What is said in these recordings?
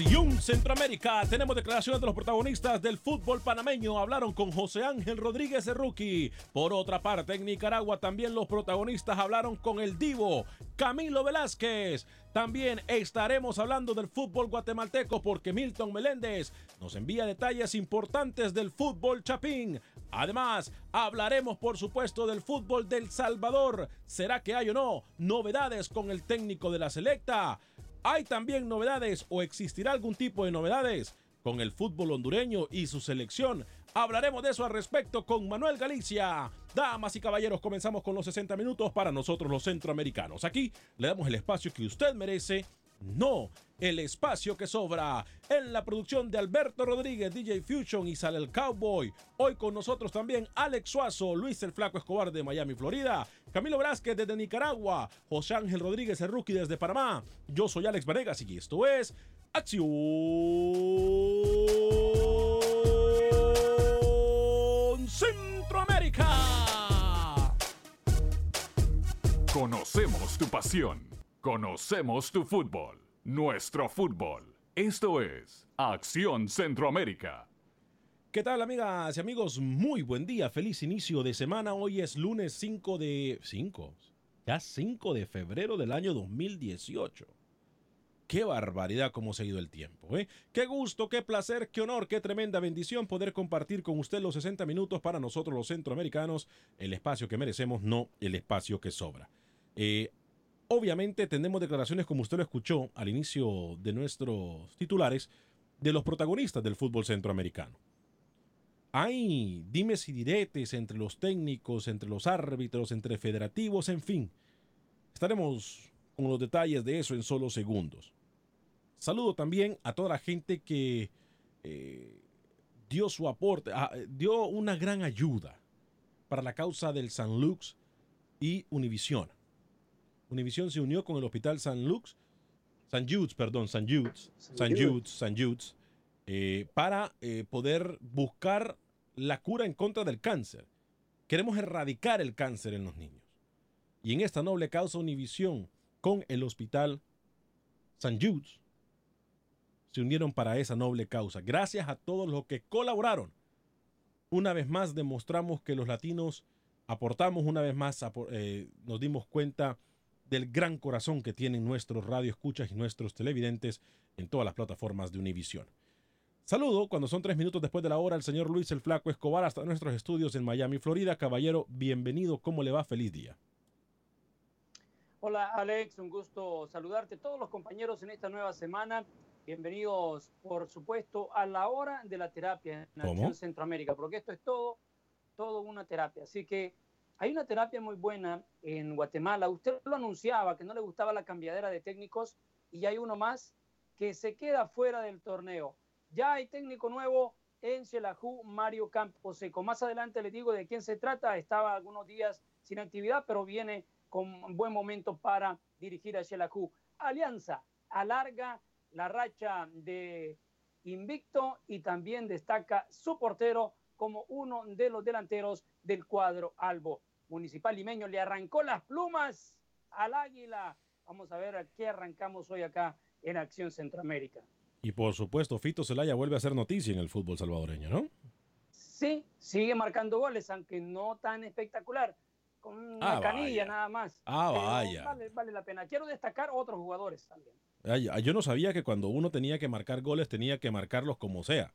Acción Centroamérica tenemos declaraciones de los protagonistas del fútbol panameño. Hablaron con José Ángel Rodríguez de Rookie. Por otra parte, en Nicaragua también los protagonistas hablaron con el Divo Camilo Velázquez. También estaremos hablando del fútbol guatemalteco porque Milton Meléndez nos envía detalles importantes del fútbol chapín. Además, hablaremos por supuesto del fútbol del Salvador. ¿Será que hay o no novedades con el técnico de la selecta? ¿Hay también novedades o existirá algún tipo de novedades con el fútbol hondureño y su selección? Hablaremos de eso al respecto con Manuel Galicia. Damas y caballeros, comenzamos con los 60 minutos para nosotros los centroamericanos. Aquí le damos el espacio que usted merece, no el espacio que sobra. En la producción de Alberto Rodríguez, DJ Fusion y sale el Cowboy. Hoy con nosotros también Alex Suazo, Luis el Flaco Escobar de Miami, Florida, Camilo Velázquez desde Nicaragua, José Ángel Rodríguez el Rookie desde Panamá. Yo soy Alex Vanegas y esto es Acción Centroamérica. Conocemos tu pasión. Conocemos tu fútbol. Nuestro fútbol. Esto es Acción Centroamérica. ¿Qué tal amigas y amigos? Muy buen día, feliz inicio de semana. Hoy es lunes 5 de... 5. Ya 5 de febrero del año 2018. Qué barbaridad cómo se ha ido el tiempo, ¿eh? Qué gusto, qué placer, qué honor, qué tremenda bendición poder compartir con usted los 60 minutos para nosotros los centroamericanos, el espacio que merecemos, no el espacio que sobra. Eh, obviamente tenemos declaraciones como usted lo escuchó al inicio de nuestros titulares de los protagonistas del fútbol centroamericano. Hay dimes y diretes entre los técnicos, entre los árbitros, entre federativos, en fin. Estaremos con los detalles de eso en solo segundos. Saludo también a toda la gente que eh, dio su aporte, ah, dio una gran ayuda para la causa del San Lux y Univisión. Univisión se unió con el Hospital San Lux, San Jude's, perdón, San Jude's, San Jude's, San Jude's, eh, para eh, poder buscar la cura en contra del cáncer. Queremos erradicar el cáncer en los niños. Y en esta noble causa Univisión con el Hospital San Jude's se unieron para esa noble causa. Gracias a todos los que colaboraron. Una vez más demostramos que los latinos aportamos, una vez más eh, nos dimos cuenta del gran corazón que tienen nuestros radioescuchas y nuestros televidentes en todas las plataformas de Univisión. Saludo cuando son tres minutos después de la hora al señor Luis el Flaco Escobar hasta nuestros estudios en Miami, Florida. Caballero, bienvenido. ¿Cómo le va? Feliz día. Hola Alex, un gusto saludarte. Todos los compañeros en esta nueva semana Bienvenidos, por supuesto, a la hora de la terapia en Centroamérica, porque esto es todo, todo una terapia. Así que hay una terapia muy buena en Guatemala. Usted lo anunciaba, que no le gustaba la cambiadera de técnicos, y hay uno más que se queda fuera del torneo. Ya hay técnico nuevo en Xelajú, Mario Camposeco. Más adelante les digo de quién se trata. Estaba algunos días sin actividad, pero viene con buen momento para dirigir a Xelajú. Alianza alarga la racha de invicto y también destaca su portero como uno de los delanteros del cuadro Albo. Municipal Limeño le arrancó las plumas al águila. Vamos a ver a qué arrancamos hoy acá en Acción Centroamérica. Y por supuesto, Fito Zelaya vuelve a hacer noticia en el fútbol salvadoreño, ¿no? Sí, sigue marcando goles, aunque no tan espectacular. Con una Ah, canilla vaya. nada más. Ah, Pero vaya. Vale, vale la pena. Quiero destacar otros jugadores también. Ay, Yo no sabía que cuando uno tenía que marcar goles tenía que marcarlos como sea.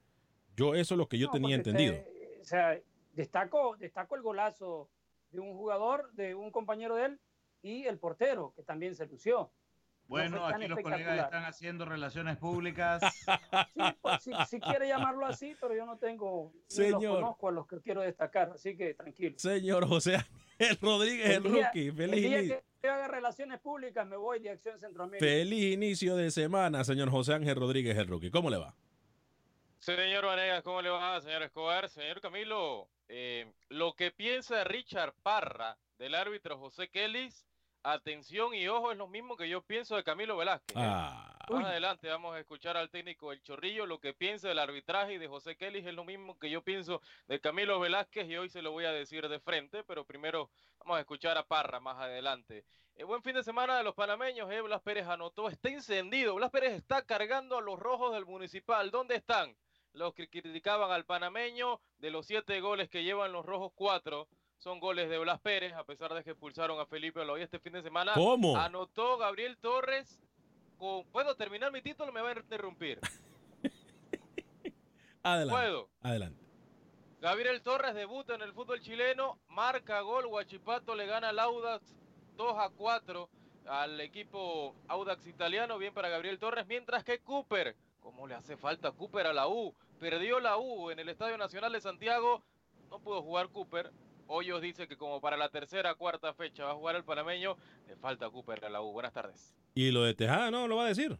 Yo eso es lo que yo No, tenía entendido. o sea, destaco, destaco el golazo de un jugador, de un compañero de él y el portero, que también se lució. Bueno, tan aquí los colegas están haciendo relaciones públicas. Sí, pues, si, si quiere llamarlo así, pero yo no tengo, ni los Señor. conozco a los que quiero destacar, así que tranquilo. Señor José Ángel Rodríguez, el, día- rookie. el Feliz, día ini- que haga relaciones públicas me voy de Acción Centroamérica. feliz inicio de semana, señor José Ángel Rodríguez, el rookie. ¿Cómo le va? Señor Vanegas, ¿cómo le va, señor Escobar? Señor Camilo, eh, lo que piensa Richard Parra del árbitro José Kellis, atención y ojo, es lo mismo que yo pienso de Camilo Velázquez. ¿eh? Ah, Más adelante vamos a escuchar al técnico El Chorrillo, lo que piensa del arbitraje y de José Kellis es lo mismo que yo pienso de Camilo Velázquez y hoy se lo voy a decir de frente, pero primero vamos a escuchar a Parra más adelante. Eh, buen fin de semana de los panameños, eh, Blas Pérez anotó, está encendido, Blas Pérez está cargando a los rojos del municipal, ¿dónde están? Los que criticaban al panameño, de los siete goles que llevan los rojos, cuatro son goles de Blas Pérez, a pesar de que expulsaron a Felipe Aloy este fin de semana. ¿Cómo? Anotó Gabriel Torres. Con... ¿Puedo terminar mi título? Me va a interrumpir. adelante. ¿Puedo? Adelante. Gabriel Torres debuta en el fútbol chileno, marca gol, Huachipato le gana al Audax 2 a 4 al equipo Audax italiano, bien para Gabriel Torres, mientras que Cooper, ¿cómo le hace falta a Cooper a la U? Perdió la U en el Estadio Nacional de Santiago, no pudo jugar Cooper. Hoyos dice que como para la tercera cuarta fecha va a jugar el panameño, le falta Cooper a la U. Buenas tardes. ¿Y lo de Tejada no lo va a decir?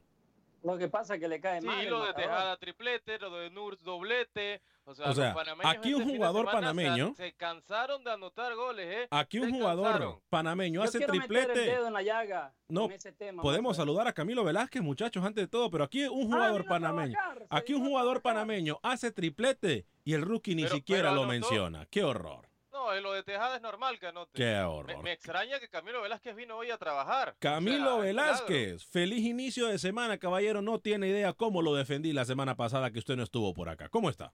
Lo que pasa es que le cae Sí, mal. el lo de. Tejada triplete, lo de Nurs doblete. O sea, O sea, los panameños aquí un este de jugador panameño- Se, cansaron de anotar goles, ¿eh? Aquí un Se jugador cansaron. panameño Yo hace quiero meter el triplete. dedo en la llaga No, con ese tema, Podemos saludar a Camilo Velázquez, muchachos, antes de todo, pero aquí un Ah, jugador panameño. Aquí un jugador panameño hace triplete y el rookie ni Pero- siquiera pero lo anotó. menciona. Qué horror. No, eh, lo de Tejada es normal que anote. Qué Me, horror. me extraña que Camilo Velázquez vino hoy a trabajar. O Camilo sea, es Velázquez, feliz inicio de semana, caballero. No tiene idea cómo lo defendí la semana pasada que usted no estuvo por acá. ¿Cómo está?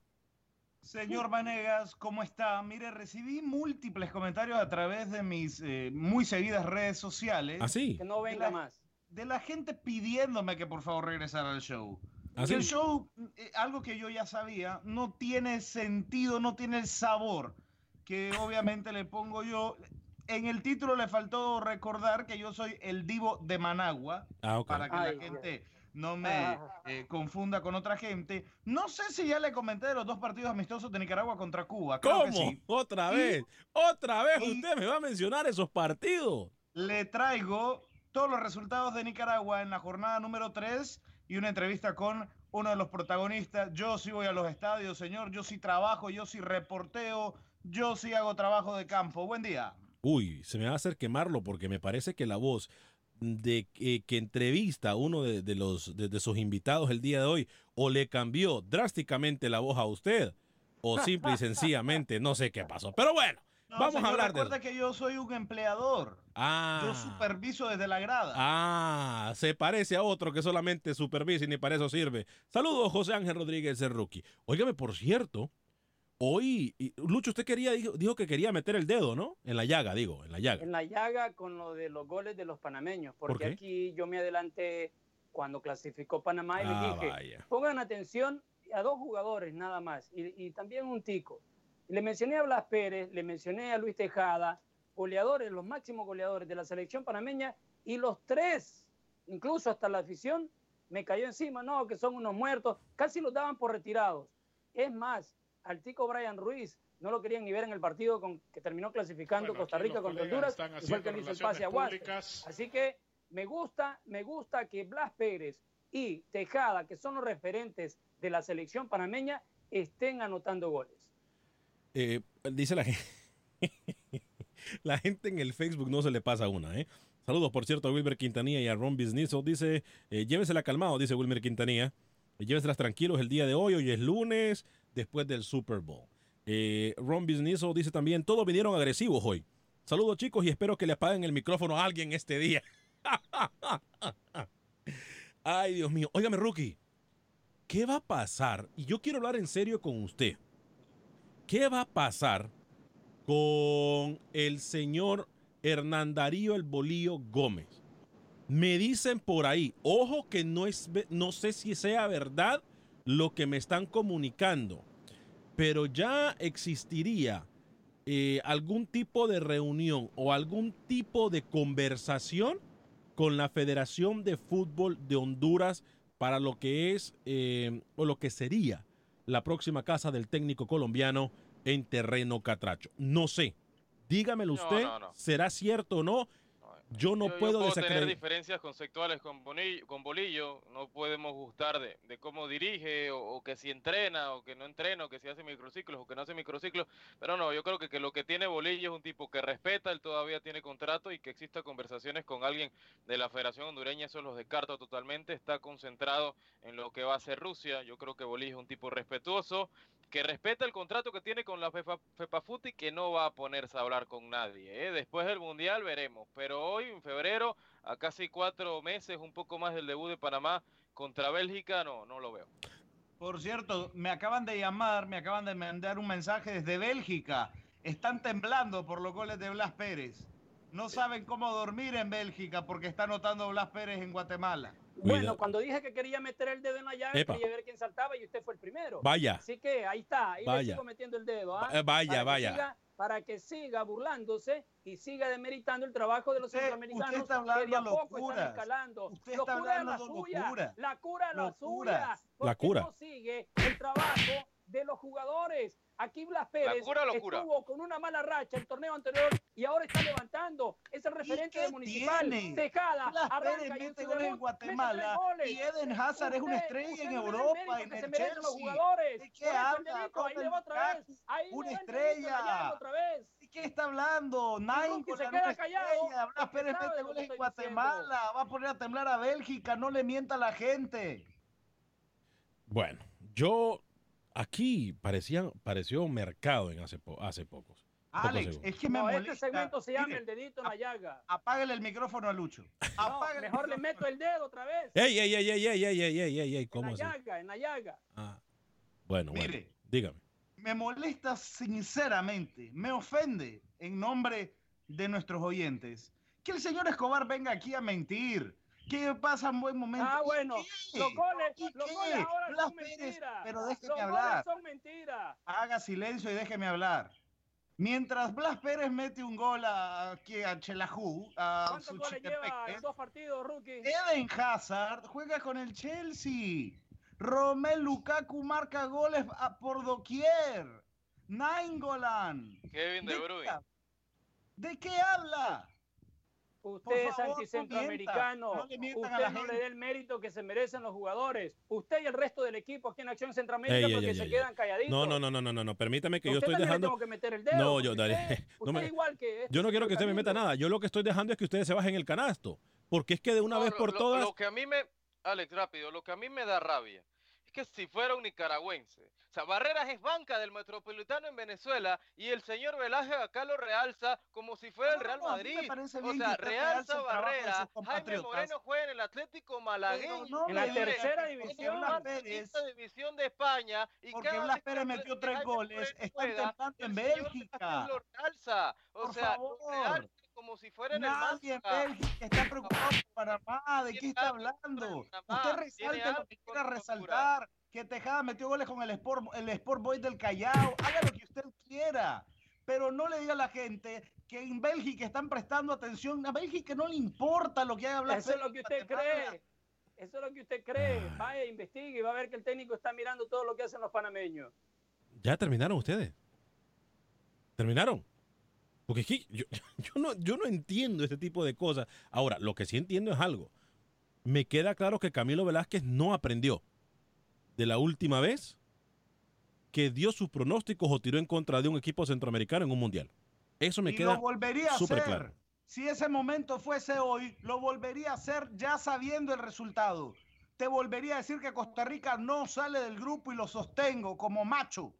Señor Vanegas, ¿cómo está? Mire, recibí múltiples comentarios a través de mis eh, muy seguidas redes sociales. ¿Así? Que no De venga la- más. De la gente pidiéndome que por favor regresara al show. ¿Así? Que el show, eh, algo que yo ya sabía, no tiene sentido, no tiene el sabor que obviamente le pongo yo. En el título le faltó recordar que yo soy el divo de Managua, Ah, ok. para que Ay, la gente no me Ah. eh, confunda con otra gente. No sé si ya le comenté de los dos partidos amistosos de Nicaragua contra Cuba. Creo que ¿Cómo? sí. Otra Y- vez. Otra vez usted me va a mencionar esos partidos. Le traigo todos los resultados de Nicaragua en la jornada número 3 y una entrevista con uno de los protagonistas. Yo sí voy a los estadios, señor. Yo sí trabajo, yo sí reporteo, yo sí hago trabajo de campo. Buen día. Uy, se me va a hacer quemarlo porque me parece que la voz de que, que entrevista a uno de, de los de, de sus invitados el día de hoy o le cambió drásticamente la voz a usted o simple y sencillamente no sé qué pasó. Pero bueno, No, vamos señor, a hablar de Recuerda que yo soy un empleador. Ah. Yo superviso desde la grada. Ah, se parece a otro que solamente supervisa y ni para eso sirve. Saludos, José Ángel Rodríguez, el rookie. Óigame, por cierto, hoy, Lucho, usted quería, dijo, dijo que quería meter el dedo, ¿no? En la llaga, digo, en la llaga. En la llaga con lo de los goles de los panameños, ¿Por porque aquí yo me adelanté cuando clasificó Panamá y Ah, les dije, vaya. pongan atención a dos jugadores nada más y, y también un tico. Le mencioné a Blas Pérez, le mencioné a Luis Tejada, goleadores, los máximos goleadores de la selección panameña y los tres, incluso hasta la afición, me cayó encima, no, que son unos muertos, casi los daban por retirados. Es más, al tico Brian Ruiz no lo querían ni ver en el partido con, que terminó clasificando Bueno, Costa Rica contra Honduras, y fue el que le hizo el pase a. Así que me gusta, me gusta que Blas Pérez y Tejada, que son los referentes de la selección panameña, estén anotando goles. Eh, dice la gente. la gente en el Facebook no se le pasa una, ¿eh? Saludos, por cierto, a Wilmer Quintanilla y a Ron Bisnizo. Dice, eh, llévesela calmado, dice Wilmer Quintanilla. Eh, lléveselas tranquilos el día de hoy. Hoy es lunes, después del Super Bowl. Eh, Ron Bisnizo dice también, todos vinieron agresivos hoy. Saludos, chicos, y espero que le apaguen el micrófono a alguien este día. Ay, Dios mío. Óigame, Rookie. ¿Qué va a pasar? Y yo quiero hablar en serio con usted. ¿Qué va a pasar con el señor Hernán Darío El Bolío Gómez? Me dicen por ahí, ojo que no, es, no sé si sea verdad lo que me están comunicando, pero ya existiría eh, algún tipo de reunión o algún tipo de conversación con la Federación de Fútbol de Honduras para lo que es eh, o lo que sería la próxima casa del técnico colombiano en terreno catracho. No sé. Dígamelo No, usted, no, no. ¿será cierto o no? Yo no Yo- yo puedo tener diferencias conceptuales con, Bonillo, con Bolillo, no podemos gustar de, de cómo dirige, o, o que si entrena, o que no entrena, o que si hace microciclos, o que no hace microciclos, pero no, yo creo que, que lo que tiene Bolillo es un tipo que respeta, él todavía tiene contrato, y que exista conversaciones con alguien de la Federación Hondureña, eso los descarto totalmente, está concentrado en lo que va a hacer Rusia, yo creo que Bolillo es un tipo respetuoso, que respeta el contrato que tiene con la FEPA, FEPAFUT y que no va a ponerse a hablar con nadie. ¿eh? Después del Mundial veremos, pero hoy en febrero, a casi cuatro meses, un poco más del debut de Panamá contra Bélgica, no, no lo veo. Por cierto, me acaban de llamar, me acaban de mandar un mensaje desde Bélgica. Están temblando por los goles de Blas Pérez. No saben cómo dormir en Bélgica porque está anotando Blas Pérez en Guatemala. Bueno, cuando dije que quería meter el dedo en la llave, Epa. quería ver quién saltaba y usted fue el primero. Vaya. Así que ahí está, ahí le Vaya. sigo metiendo el dedo. ¿ah? Va- eh, vaya, Para que vaya. siga- para que siga burlándose y siga demeritando el trabajo de los Usted- centroamericanos usted está hablando que de a poco están escalando. Usted está locura es la hablando suya, locuras. la cura es la suya. La cura. no sigue el trabajo de los jugadores. Aquí Blas Pérez estuvo con una mala racha el torneo anterior y ahora está levantando. Es el referente de Municipal. tiene? Tejada, Blas arranca Pérez mete goles en Guatemala goles. y Eden Hazard es una estrella en Europa, en se el los Chelsea. jugadores. ¿De qué el habla? ahí le va Robert otra vez. Ahí una la estrella. otra vez. ¿De qué está hablando? Nine se con queda callado estrella. Blas Pérez mete goles en Guatemala. Va a poner a temblar a Bélgica. No le mienta a la gente. Bueno, yo aquí parecía, pareció mercado en hace, po- hace pocos. Alex, es que me No, molesta. este segmento se llama Mire, el dedito en la llaga. Apáguele el micrófono a Lucho. No, mejor le meto el dedo otra vez. ¡Ey, ey, ey, ey, ey, ey, ey, ey, ey, ey! En ¿Cómo la así? llaga, en la llaga. Ah, bueno, bueno. Mire. Dígame. me molesta sinceramente, me ofende en nombre de nuestros oyentes que el señor Escobar venga aquí a mentir, que pasa un buen momento. Ah, ¿Y bueno, los goles, ¿Y los goles ahora Blas son Pérez, mentiras. pero déjeme los hablar. goles son mentiras. Haga silencio y déjeme hablar. Mientras Blas Pérez mete un gol a, aquí a Chelajú, a ¿Cuántos goles lleva en dos partidos, rookie? Eden Hazard juega con el Chelsea. Romel Lukaku marca goles a- por doquier. Nainggolan. Kevin De ¿De Bruyne. ¿De qué habla? Usted es favor, no anticentroamericano. no Usted no le dé el mérito que se merecen los jugadores. Usted y el resto del equipo aquí en Acción Centroamérica Ey, porque ey, se ey, quedan calladitos. No, no, no, no, no, no, no. Permítame que yo Usted estoy dejando. tengo que meter el dedo, No, yo, porque dale. usted- no usted me- igual que este Yo no quiero que usted me meta nada. Yo lo que estoy dejando es que ustedes se bajen el canasto. Porque es que de una No, vez por lo- todas. Lo que a mí me, Alex, rápido, lo que a mí me da rabia es que si fuera un nicaragüense, o sea, Barreras es banca del Metropolitano en Venezuela y el señor Velázquez acá lo realza como si fuera No, el Real no, Madrid. O sea, realza el trabajo de Barrera, sus Jaime. Moreno juega en el Atlético Malagueño. no En la tercera división. Pérez, quinta división de España y porque cada Blas Pérez metió tres goles, están juega, temblando en Bélgica. Lo realza. O Por sea, favor. lo realza como si fuera en el Nadie en Málaga. Bélgica está preocupado por Panamá. ¿De qué está hablando? Usted tiene resalte lo que quiera resaltar. Que Tejada metió goles con el Sport, el Sport Boy del Callao. Haga lo que usted quiera. Pero no le diga a la gente que en Bélgica están prestando atención. A Bélgica no le importa lo que haga Blas Eso es lo que usted cree. Eso es lo que usted cree. Vaya, investigue y va a ver que el técnico está mirando todo lo que hacen los panameños. ¿Ya terminaron ustedes? ¿Terminaron? Porque que yo, yo no, yo no entiendo este tipo de cosas. Ahora, lo que sí entiendo es algo. Me queda claro que Camilo Velázquez no aprendió de la última vez que dio sus pronósticos o tiró en contra de un equipo centroamericano en un mundial. Eso me y queda lo volvería a súper hacer. claro. Si ese momento fuese hoy, lo volvería a hacer ya sabiendo el resultado. Te volvería a decir que Costa Rica no sale del grupo y lo sostengo como macho.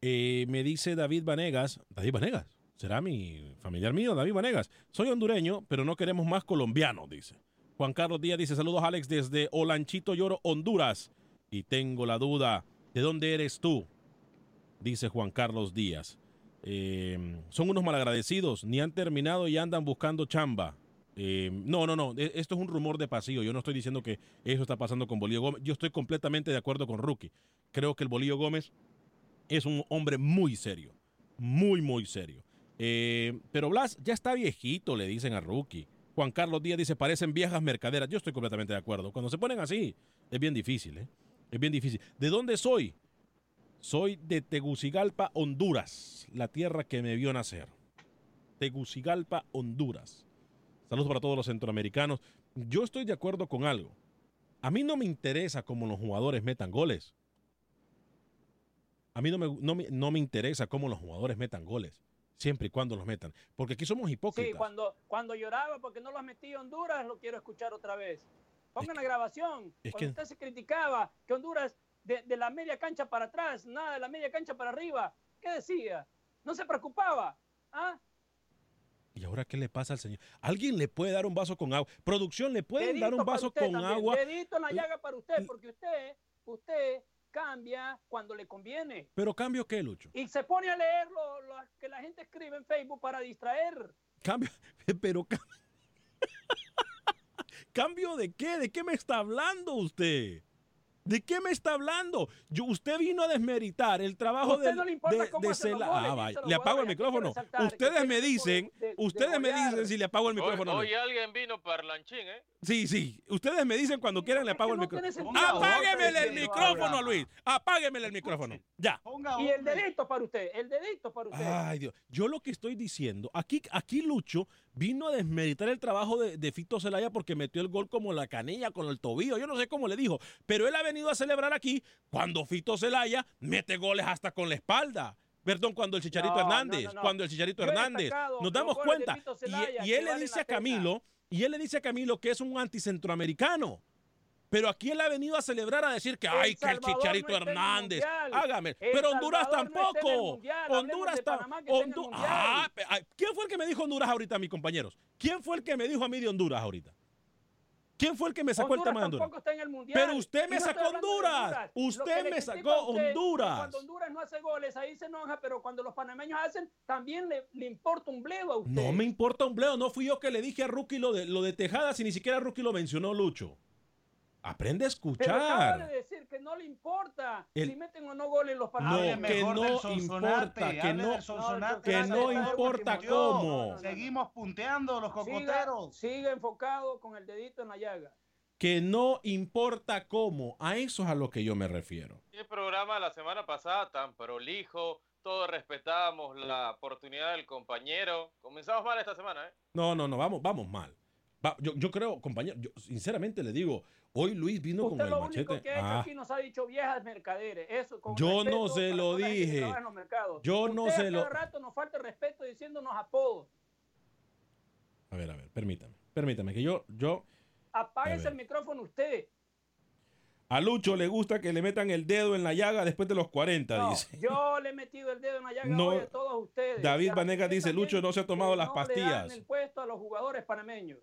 Eh, me dice David Vanegas, David Vanegas, será mi familiar mío, David Vanegas. Soy hondureño, pero no queremos más colombianos, dice. Juan Carlos Díaz dice, saludos Alex desde Olanchito Lloro, Honduras. Y tengo la duda, ¿de dónde eres tú? Dice Juan Carlos Díaz. Eh, son unos malagradecidos, ni han terminado y andan buscando chamba. Eh, no, no, no, e- esto es un rumor de pasillo. Yo no estoy diciendo que eso está pasando con Bolillo Gómez. Yo estoy completamente de acuerdo con Rookie. Creo que el Bolillo Gómez es un hombre muy serio. Muy, muy serio. Eh, pero Blas ya está viejito, le dicen a Rookie. Juan Carlos Díaz dice, parecen viejas mercaderas. Yo estoy completamente de acuerdo. Cuando se ponen así, es bien difícil, ¿eh? Es bien difícil. ¿De dónde soy? Soy de Tegucigalpa, Honduras, la tierra que me vio nacer. Tegucigalpa, Honduras. Saludos para todos los centroamericanos. Yo estoy de acuerdo con algo. A mí no me interesa cómo los jugadores metan goles. A mí no me, no me- no me interesa cómo los jugadores metan goles, siempre y cuando los metan. Porque aquí somos hipócritas. Sí, cuando, cuando lloraba porque no los metí Honduras, lo quiero escuchar otra vez. Pongan la grabación. es cuando que- usted se criticaba que Honduras de, de la media cancha para atrás, nada de la media cancha para arriba, ¿qué decía? No se preocupaba. ¿Ah? ¿Y ahora qué le pasa al señor? ¿Alguien le puede dar un vaso con agua? ¿Producción le pueden dar un vaso con también, agua? Dedito en la llaga para usted, porque usted, usted cambia cuando le conviene. ¿Pero cambio qué, Lucho? Y se pone a leer lo, lo que la gente escribe en Facebook para distraer. Cambio, pero ca- ¿Cambio de qué? ¿De qué me está hablando usted? ¿De qué me está hablando? Yo, usted vino a desmeritar el trabajo Usted del- no le importa de, cómo de hacen los Cela- goles, Ah, vaya, Le apago el micrófono. que Ustedes me dicen, de- de ustedes me dicen si le apago el micrófono. hoy alguien vino parlanchín, ¿eh? Sí, sí. Ustedes me dicen cuando quieran le apago el micrófono. Apáguemele el micrófono. Luis. Apáguemele el micrófono. Ya. Y el dedito para usted, el dedito para usted. Ay, Dios. Yo lo que estoy diciendo, aquí, aquí Lucho vino a desmeritar el trabajo de, de Fito Zelaya porque metió el gol como la canilla con el tobillo. Yo no sé cómo le dijo, pero él ha venido a celebrar aquí cuando Fito Zelaya mete goles hasta con la espalda. Perdón, cuando el Chicharito No, Hernández, no, no. cuando el Chicharito Hernández. Nos damos cuenta. Y- que él le dice a pena. Y él le dice a Camilo que es un anticentroamericano. Pero aquí él ha venido a celebrar a decir que El ay, que el Chicharito no Hernández. Hágame. El Pero Honduras Salvador no tampoco. Mundial. Honduras Hondu- Mundial. Ah, ay, ¿Quién fue el que me dijo Honduras ahorita, mis compañeros? ¿Quién fue el que me dijo a mí de Honduras ahorita? ¿Quién fue el que me sacó el Honduras tema de Honduras? está en el Mundial. Pero usted me no sacó Honduras. Lo Usted me sacó Honduras. Cuando Honduras no hace goles, ahí se enoja, pero cuando los panameños hacen, también le, le importa un bledo a usted. No me importa un bleo. No fui yo que le dije a Rookie lo de, lo de Tejada, si ni siquiera Rookie lo mencionó, Lucho. Aprende a Pero acaba escuchar. de decir que no le importa El- si meten o no goles los No, panameños. que no del Sonsonate, importa, que no, que no importa cómo. Seguimos punteando los cocoteros. siga enfocado con el dedito en la llaga. Que no importa cómo. A eso es a lo que yo me refiero. El programa la semana pasada tan prolijo, todos respetábamos la oportunidad del compañero. Comenzamos mal esta semana, ¿eh? No, no, no, vamos, vamos mal. Va- yo, yo creo, compañero, yo sinceramente le digo, hoy Luis vino con Usted el lo único machete. que ha hecho Ah, aquí nos ha dicho viejas mercaderes. Eso, con Yo no se lo dije. Yo no se lo- rato nos falta el respeto diciéndonos apodos. a ver, a ver, permítame. Permítame, que yo, yo, Apáguese el micrófono usted. a Lucho le gusta que le metan el dedo en la llaga después de los 40, No, dice. yo le he metido el dedo en la llaga No. hoy a todos ustedes. David Vanegas dice, Lucho no se ha tomado las no le dan pastillas. el puesto a los jugadores panameños.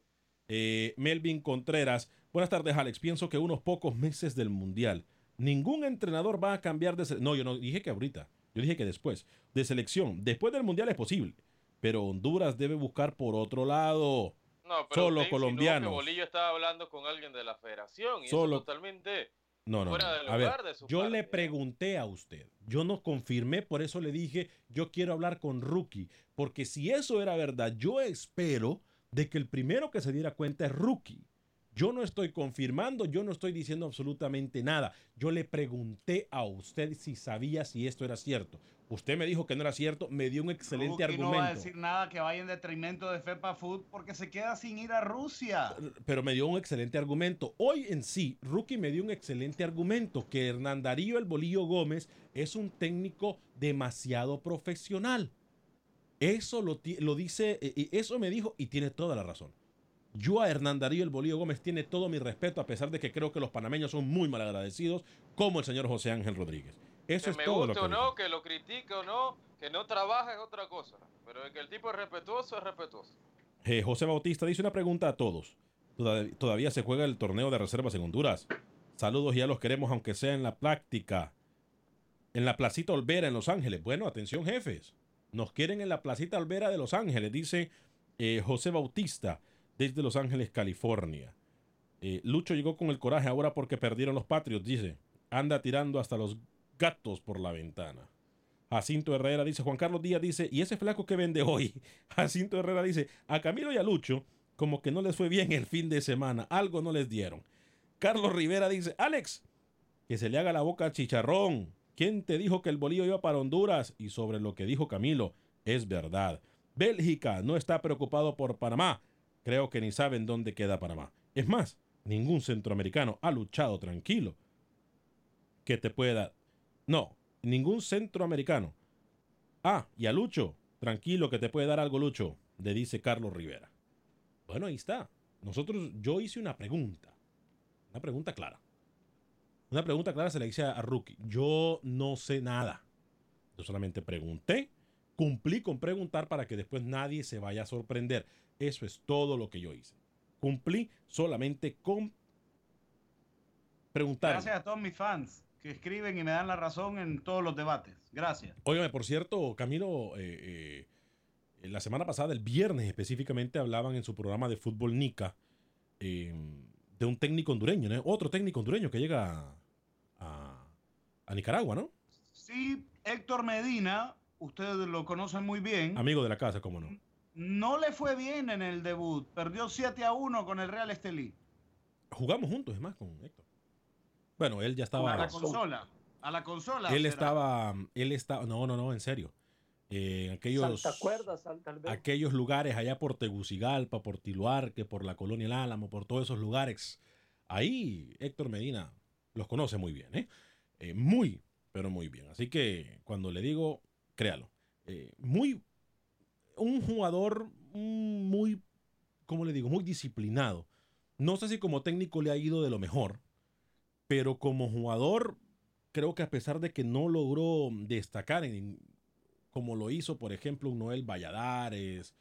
Eh, Melvin Contreras. Buenas tardes, Alex. Pienso que unos pocos meses del Mundial. Ningún entrenador va a cambiar de... No, yo no dije que ahorita. Yo dije que después. De selección. Después del Mundial es posible. Pero Honduras debe buscar por otro lado. No, pero Solo colombianos. Que Bolillo estaba hablando con alguien de la federación y Solo- eso totalmente No, no, fuera no. del A ver, lugar de su yo parte, le ¿eh? pregunté a usted. Yo no confirmé, por eso le dije, yo quiero hablar con Rookie. Porque si eso era verdad, yo espero de que el primero que se diera cuenta es Rookie. Yo no estoy confirmando, yo no estoy diciendo absolutamente nada. Yo le pregunté a usted si sabía si esto era cierto. Usted me dijo que no era cierto, me dio un excelente argumento. no va a decir nada que vaya en detrimento de FEPA Food porque se queda sin ir a Rusia. pero me dio un excelente argumento. Hoy en sí, Rookie me dio un excelente argumento, que Hernán Darío El Bolillo Gómez es un técnico demasiado profesional. Eso lo, dice, y eso me dijo y tiene toda la razón. Yo a Hernán Darío El Bolillo Gómez tiene todo mi respeto, a pesar de que creo que los panameños son muy malagradecidos, como el señor José Ángel Rodríguez. Eso que es me todo lo que o no, que lo critique o no, que no trabaja es otra cosa. Pero de que el tipo es respetuoso, es respetuoso. Eh, José Bautista dice una pregunta a todos. Todav- Todavía se juega el torneo de reservas en Honduras. Saludos, ya los queremos, aunque sea en la práctica. En la Placita Olvera, en Los Ángeles. Bueno, atención, jefes. Nos quieren en la Placita Olvera de Los Ángeles, dice eh, José Bautista, desde Los Ángeles, California. Eh, Lucho llegó con el coraje ahora porque perdieron los Patriots, dice. Anda tirando hasta los gatos por la ventana. Jacinto Herrera dice, Juan Carlos Díaz dice, ¿y ese flaco que vende hoy? Jacinto Herrera dice, a Camilo y a Lucho, como que no les fue bien el fin de semana, algo no les dieron. Carlos Rivera dice, Alex, que se le haga la boca al chicharrón. ¿Quién te dijo que el bolillo iba para Honduras? Y sobre lo que dijo Camilo, es verdad. Bélgica no está preocupado por Panamá. Creo que ni saben dónde queda Panamá. Es más, ningún centroamericano ha luchado tranquilo. Que te pueda... No, ningún centroamericano. Ah, y a Lucho, tranquilo que te puede dar algo Lucho, le dice Carlos Rivera. Bueno, ahí está. Nosotros, yo hice una pregunta. Una pregunta clara. Una pregunta clara se le hice a, Rookie. Yo no sé nada. Yo solamente pregunté, cumplí con preguntar para que después nadie se vaya a sorprender. Eso es todo lo que yo hice. Cumplí solamente con preguntar. Gracias a todos mis fans que escriben y me dan la razón en todos los debates. Gracias. Óigame, por cierto, Camilo, eh, eh, la semana pasada, el viernes específicamente, hablaban en su programa de fútbol Nica eh, de un técnico hondureño, ¿no? otro técnico hondureño que llega a Nicaragua, ¿no? Sí, Héctor Medina, ustedes lo conocen muy bien. Amigo de la casa, cómo no. No le fue bien en el debut. Perdió 7 a 1 con el Real Estelí. Jugamos juntos, es más, con Héctor. Bueno, él ya estaba. A la consola. A la consola. Él será. estaba, él estaba, no, no, no, en serio. Eh, en aquellos, aquellos lugares allá por Tegucigalpa, por Tiluarque, por la Colonia El Álamo, por todos esos lugares. Ahí Héctor Medina los conoce muy bien, ¿eh? Eh, muy, pero muy bien. Así que cuando le digo, créalo. Eh, muy, un jugador muy, ¿cómo le digo? Muy disciplinado. No sé si como técnico le ha ido de lo mejor, pero como jugador, creo que a pesar de que no logró destacar en, como lo hizo, por ejemplo, un Noel Valladares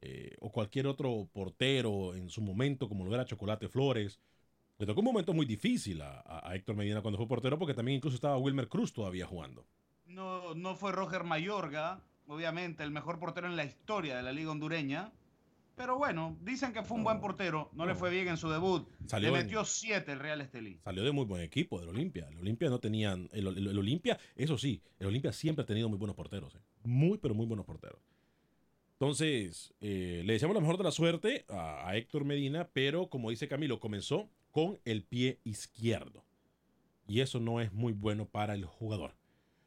eh, o cualquier otro portero en su momento, como lo era Chocolate Flores, le tocó un momento muy difícil a, Héctor Medina cuando fue portero, porque también incluso estaba Wilmer Cruz todavía jugando. No, no fue Roger Mayorga, obviamente, el mejor portero en la historia de la Liga Hondureña. Pero bueno, dicen que fue un buen portero. No le fue bien en su debut. Salió le metió 7 el Real Estelí. Salió de muy buen equipo del Olimpia. El Olimpia no tenían. El, el- el Olimpia, eso sí, el Olimpia siempre ha tenido muy buenos porteros. ¿eh? Muy, pero muy buenos porteros. Entonces, eh, le deseamos la mejor de la suerte a, a Héctor Medina, pero como dice Camilo, comenzó con el pie izquierdo. Y eso no es muy bueno para el jugador.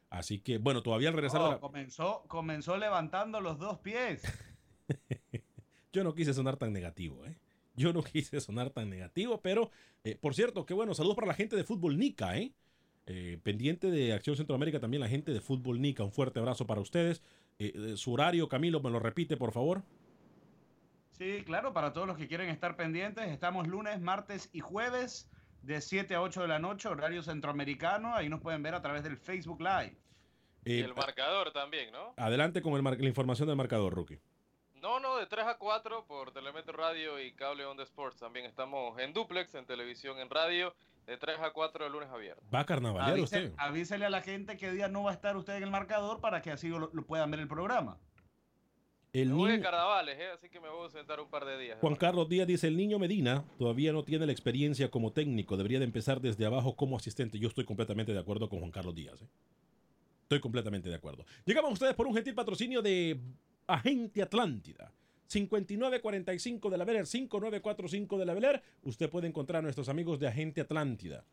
Así que, bueno, todavía al regresar la- comenzó, comenzó levantando los dos pies. Yo no quise sonar tan negativo, ¿eh? Yo no quise sonar tan negativo, pero, eh, por cierto, qué bueno, saludos para la gente de Fútbol Nica, ¿eh? Eh, pendiente de Acción Centroamérica, también la gente de Fútbol Nica, un fuerte abrazo para ustedes. Eh, su horario, Camilo, me lo repite, por favor. Sí, claro, para todos los que quieren estar pendientes, estamos lunes, martes y jueves de 7 a 8 de la noche, horario centroamericano. Ahí nos pueden ver a través del Facebook Live. Y el marcador también, ¿no? adelante con el mar- la información del marcador, Rookie. No, no, de 3 a 4 por Telemetro Radio y Cable On The Sports. También estamos en duplex, en televisión, en radio, de 3 a 4 de lunes a viernes. Va a carnavalear Avise- usted. avísele a la gente qué día no va a estar usted en el marcador para que así lo, lo puedan ver el programa. El Me voy de carnavales, ¿eh? así que me voy a ausentar un par de días. Juan Carlos Díaz dice, el niño Medina todavía no tiene la experiencia como técnico, debería de empezar desde abajo como asistente. Yo estoy completamente de acuerdo con Juan Carlos Díaz. ¿eh? Estoy completamente de acuerdo. Llegamos a ustedes por un gentil patrocinio de Agente Atlántida. 5945 de la Beler, 5945 de la Beler. Usted puede encontrar a nuestros amigos de Agente Atlántida.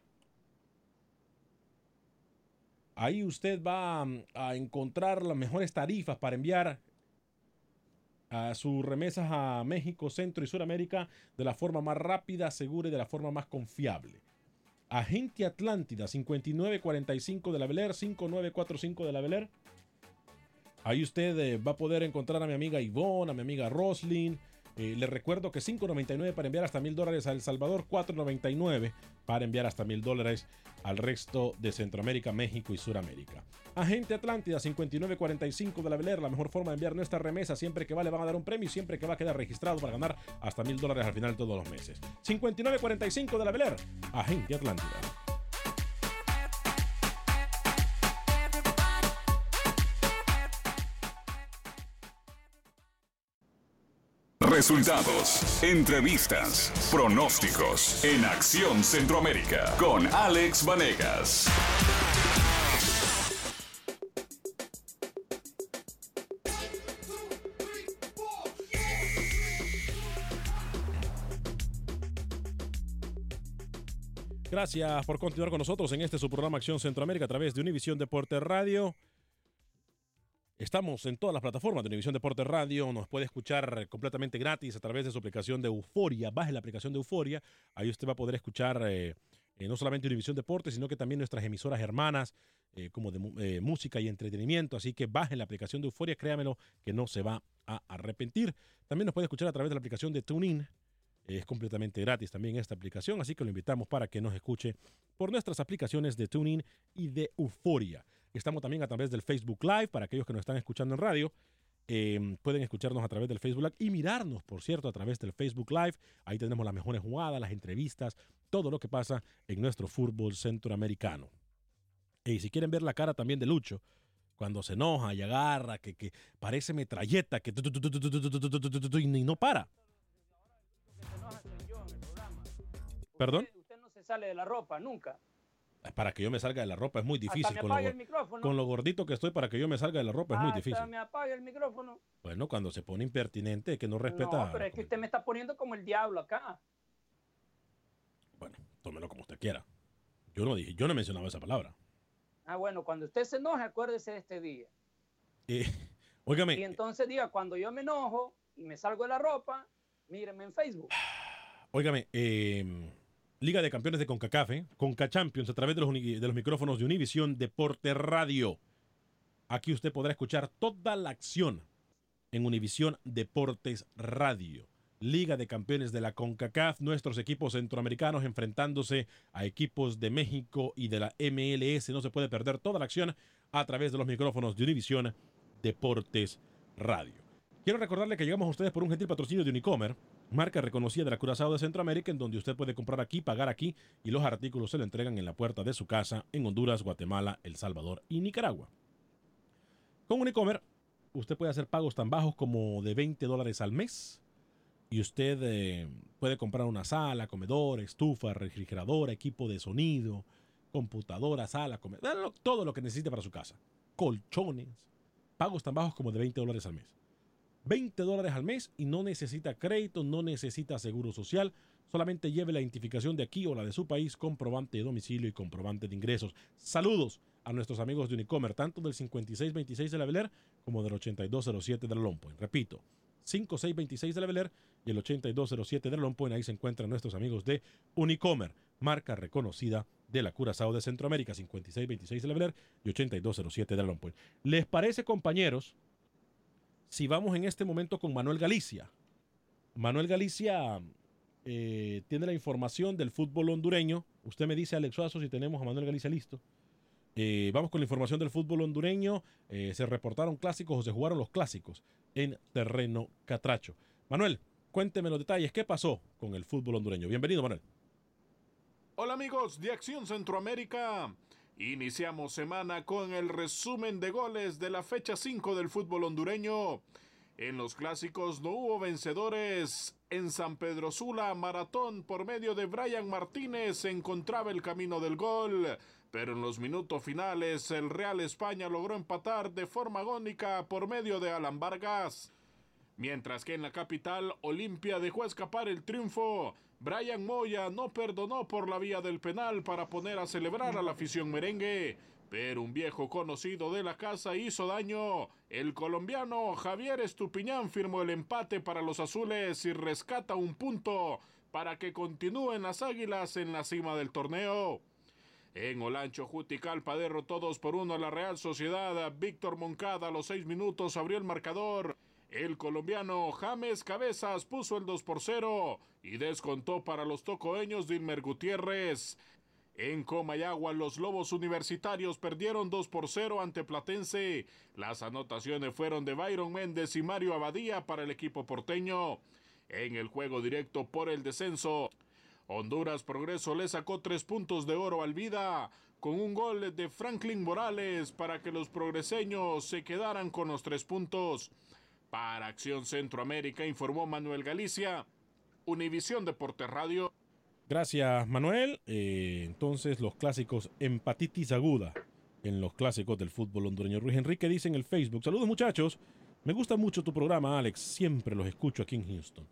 Ahí usted va mm, a encontrar las mejores tarifas para enviar a sus remesas a México, Centro y Sudamérica de la forma más rápida, segura y de la forma más confiable. Agente Atlántida 5945 de la Beler, 5945 de la Beler. Ahí usted eh, va a poder encontrar a mi amiga Ivonne, a mi amiga Roslyn. Eh, le recuerdo que 5.99 para enviar hasta mil dólares a El Salvador, 4.99 para enviar hasta mil dólares al resto de Centroamérica, México y Suramérica. Agente Atlántida 5945 de la Beler, la mejor forma de enviar nuestra remesa. Siempre que vale van a dar un premio y siempre que va a quedar registrado para ganar hasta mil dólares al final todos los meses. 5945 de la Beler, Agente Atlántida. Resultados, entrevistas, pronósticos en Acción Centroamérica con Alex Vanegas. Gracias por continuar con nosotros en este su programa Acción Centroamérica a través de Univisión Deporte Radio. Estamos en todas las plataformas de Univisión Deporte Radio. Nos puede escuchar completamente gratis a través de su aplicación de Euforia. Baje la aplicación de Euforia. Ahí usted va a poder escuchar eh, eh, no solamente Univisión Deporte, sino que también nuestras emisoras hermanas, eh, como de música y entretenimiento. Así que baje la aplicación de Euforia. Créamelo que no se va a arrepentir. También nos puede escuchar a través de la aplicación de TuneIn. Es completamente gratis también esta aplicación, así que lo invitamos para que nos escuche por nuestras aplicaciones de TuneIn y de Euforia. Estamos también a través del Facebook Live para aquellos que nos están escuchando en radio. Em, pueden escucharnos a través del Facebook Live y mirarnos, por cierto, a través del Facebook Live. Ahí tenemos las mejores jugadas, las entrevistas, todo lo que pasa en nuestro fútbol centroamericano. Y si quieren ver la cara también de Lucho, cuando se enoja y agarra, que, que parece metralleta, que y no para. ¿Perdón? Usted no se sale de la ropa, nunca. Para que yo me salga de la ropa es muy difícil. Con lo, con lo, gordito que estoy, para que yo me salga de la ropa es muy difícil. me apague el micrófono. Bueno, cuando se pone impertinente, que no respeta. No, pero es que usted me está poniendo como el diablo acá. Bueno, tómelo como usted quiera. Yo no dije, yo no he mencionado esa palabra. Ah, bueno, cuando usted se enoje, acuérdese de este día. Eh, óigame. Y entonces diga, cuando yo me enojo y me salgo de la ropa, míreme en Facebook. Óigame, eh Liga de Campeones de CONCACAF, ¿eh? CONCA Champions, a través de los, micrófonos de Univisión Deporte Radio. Aquí usted podrá escuchar toda la acción en Univisión Deportes Radio. Liga de Campeones de la CONCACAF, nuestros equipos centroamericanos enfrentándose a equipos de México y de la MLS. No se puede perder toda la acción a través de los micrófonos de Univisión Deportes Radio. Quiero recordarle que llegamos a ustedes por un gentil patrocinio de Unicomer marca reconocida de la Curazao de Centroamérica, en donde usted puede comprar aquí, pagar aquí y los artículos se le entregan en la puerta de su casa en Honduras, Guatemala, El Salvador y Nicaragua. Con Unicomer, usted puede hacer pagos tan bajos como de 20 dólares al mes y usted eh, puede comprar una sala, comedor, estufa, refrigeradora, equipo de sonido, computadora, sala, comedor, todo lo que necesite para su casa. Colchones, pagos tan bajos como de 20 dólares al mes. 20 dólares al mes y no necesita crédito, no necesita seguro social. Solamente lleve la identificación de aquí o la de su país, comprobante de domicilio y comprobante de ingresos. Saludos a nuestros amigos de Unicomer, tanto del 5626 de la Beler como del 8207 de la Lompoint. Repito, 5626 de la Beler y el 8207 de la Lompoint. Ahí se encuentran nuestros amigos de Unicomer, marca reconocida de la Curazao de Centroamérica, 5626 de la Beler y 8207 de la Lompoint. ¿Les parece, compañeros? Si vamos en este momento con Manuel Galicia. Manuel Galicia eh, tiene la información del fútbol hondureño. Usted me dice, Alex Suazo, si tenemos a Manuel Galicia listo. Eh, vamos con la información del fútbol hondureño. Eh, se reportaron clásicos o se jugaron los clásicos en terreno catracho. Manuel, cuénteme los detalles. ¿Qué pasó con el fútbol hondureño? Bienvenido, Manuel. Hola amigos de Acción Centroamérica. Iniciamos semana con el resumen de goles de la fecha 5 del fútbol hondureño. En los clásicos no hubo vencedores. En San Pedro Sula, Maratón por medio de Brian Martínez encontraba el camino del gol. Pero en los minutos finales el Real España logró empatar de forma agónica por medio de Alan Vargas. Mientras que en la capital, Olimpia dejó escapar el triunfo. Brian Moya no perdonó por la vía del penal para poner a celebrar a la afición merengue. Pero un viejo conocido de la casa hizo daño. El colombiano Javier Estupiñán firmó el empate para los azules y rescata un punto para que continúen las águilas en la cima del torneo. En Olancho, Juticalpa derrotó todos por uno a la Real Sociedad. Víctor Moncada a los seis minutos abrió el marcador. El colombiano James Cabezas puso el 2 por 0 y descontó para los tocoeños Dilmer Gutiérrez. En Comayagua, los Lobos Universitarios perdieron 2 por 0 ante Platense. Las anotaciones fueron de Byron Méndez y Mario Abadía para el equipo porteño. En el juego directo por el descenso, Honduras Progreso le sacó tres puntos de oro al Vida con un gol de Franklin Morales para que los progreseños se quedaran con los tres puntos. Para Acción Centroamérica informó Manuel Galicia, Univisión Deporte Radio. Gracias, Manuel. Eh, entonces, los clásicos empatitis aguda en los clásicos del fútbol hondureño. Ruiz Enrique dice en el Facebook: Saludos, muchachos. Me gusta mucho tu programa, Alex. Siempre los escucho aquí en Houston.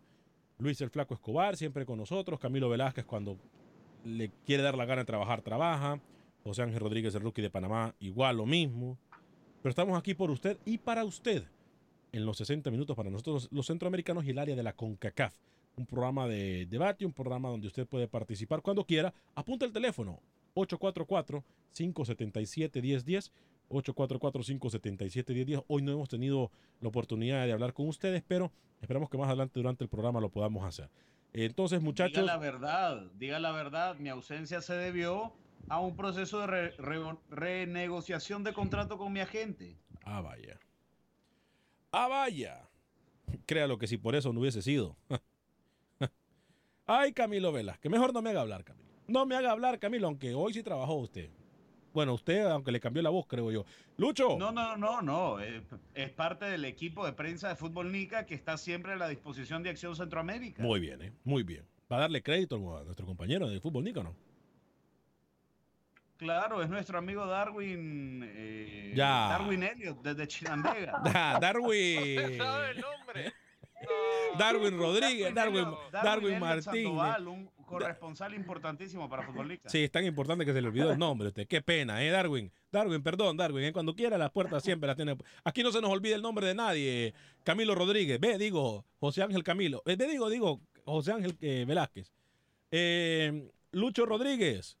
Luis el Flaco Escobar, siempre con nosotros. Camilo Velázquez, cuando le quiere dar la gana de trabajar, trabaja. José Ángel Rodríguez, el rookie de Panamá, igual lo mismo. Pero estamos aquí por usted y para usted en los 60 minutos para nosotros los centroamericanos y el área de la CONCACAF. Un programa de debate, un programa donde usted puede participar cuando quiera. Apunta el teléfono 844-577-1010. 844-577-1010. Hoy no hemos tenido la oportunidad de hablar con ustedes, pero esperamos que más adelante durante el programa lo podamos hacer. Entonces, muchachos. Diga la verdad, diga la verdad. Mi ausencia se debió a un proceso de re- re- renegociación de contrato con mi agente. Ah, vaya. Ah, vaya. Créalo que si por eso no hubiese sido. Ay, Camilo Vela, que mejor no me haga hablar, Camilo. No me haga hablar, Camilo, aunque hoy sí trabajó usted. Bueno, usted, aunque le cambió la voz, creo yo. Lucho. No, no, no, no. eh, Es parte del equipo de prensa de Fútbol Nica que está siempre a la disposición de Acción Centroamérica. Muy bien, ¿eh? Muy bien. ¿Va a darle crédito a nuestro compañero de fútbol, Nico, no? Claro, es nuestro amigo Darwin. eh, Ya. Darwin Elliot, desde Chinandega. Da- Darwin. ¿Sabe el nombre? Darwin Rodríguez, Darwin, Darwin. Sandoval, un corresponsal importantísimo para Fútbol Nica. Sí, es tan importante que se le olvidó el nombre. a Usted. Qué pena, ¿eh, Darwin? Darwin, perdón, Darwin. ¿eh? Cuando quiera, las puertas siempre las tiene. Aquí no se nos olvida el nombre de nadie. Camilo Rodríguez. Ve, digo, José Ángel Camilo. Eh, Ve, digo, digo, José Ángel eh, Velázquez. Eh, Lucho Rodríguez.